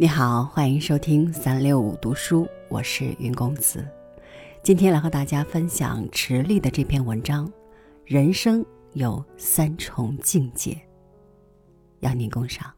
你好，欢迎收听三六五读书，我是云公子。今天来和大家分享池莉的这篇文章：人生有三重境界，邀您共赏。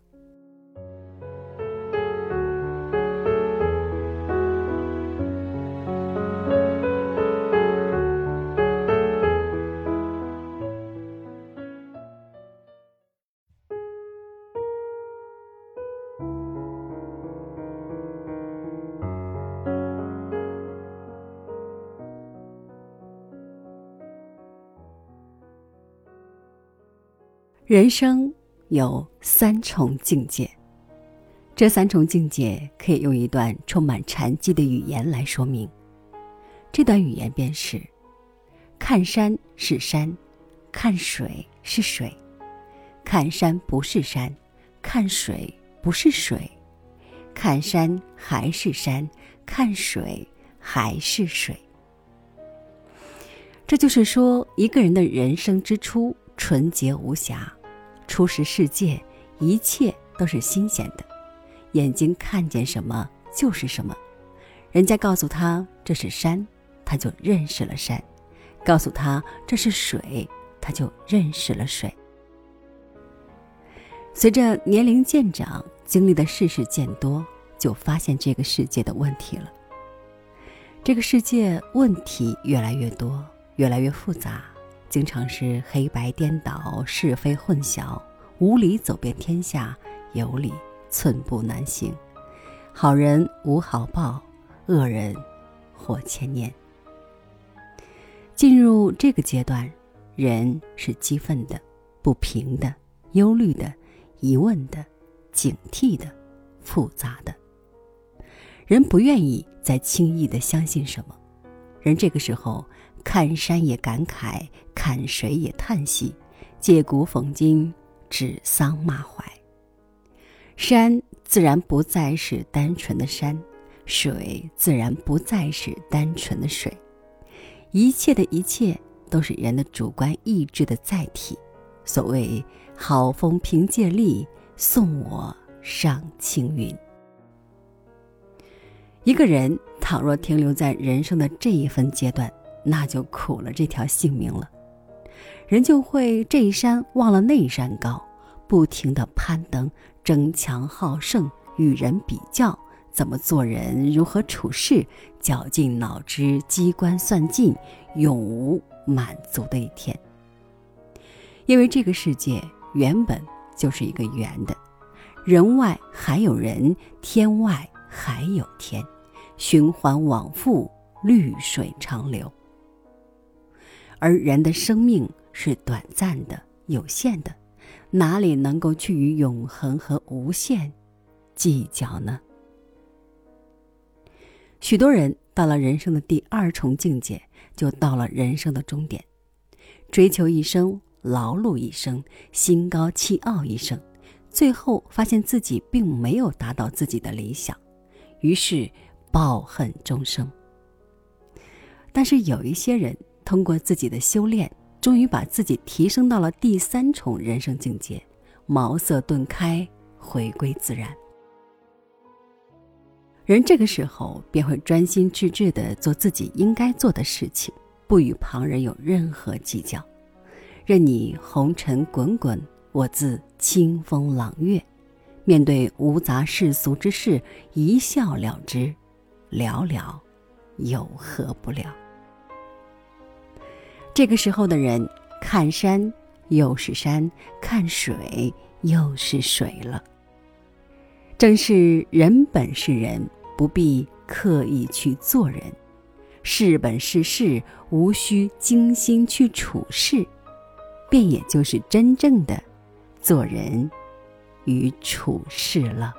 人生有三重境界，这三重境界可以用一段充满禅机的语言来说明。这段语言便是：看山是山，看水是水；看山不是山，看水不是水；看山还是山，看水还是水。这就是说，一个人的人生之初纯洁无瑕。初识世界，一切都是新鲜的，眼睛看见什么就是什么。人家告诉他这是山，他就认识了山；告诉他这是水，他就认识了水。随着年龄渐长，经历的世事渐多，就发现这个世界的问题了。这个世界问题越来越多，越来越复杂。经常是黑白颠倒、是非混淆，无理走遍天下，有理寸步难行。好人无好报，恶人活千年。进入这个阶段，人是激愤的、不平的、忧虑的、疑问的、警惕的、复杂的。人不愿意再轻易的相信什么，人这个时候。看山也感慨，看水也叹息，借古讽今，指桑骂槐。山自然不再是单纯的山，水自然不再是单纯的水，一切的一切都是人的主观意志的载体。所谓“好风凭借力，送我上青云”。一个人倘若停留在人生的这一分阶段，那就苦了这条性命了，人就会这一山忘了那一山高，不停的攀登、争强好胜、与人比较，怎么做人、如何处事，绞尽脑汁、机关算尽，永无满足的一天。因为这个世界原本就是一个圆的，人外还有人，天外还有天，循环往复，绿水长流。而人的生命是短暂的、有限的，哪里能够去与永恒和无限计较呢？许多人到了人生的第二重境界，就到了人生的终点，追求一生、劳碌一生、心高气傲一生，最后发现自己并没有达到自己的理想，于是抱恨终生。但是有一些人。通过自己的修炼，终于把自己提升到了第三重人生境界，茅塞顿开，回归自然。人这个时候便会专心致志的做自己应该做的事情，不与旁人有任何计较，任你红尘滚滚，我自清风朗月。面对无杂世俗之事，一笑了之，了了，有何不了？这个时候的人，看山又是山，看水又是水了。正是人本是人，不必刻意去做人；事本是事，无需精心去处事，便也就是真正的做人与处事了。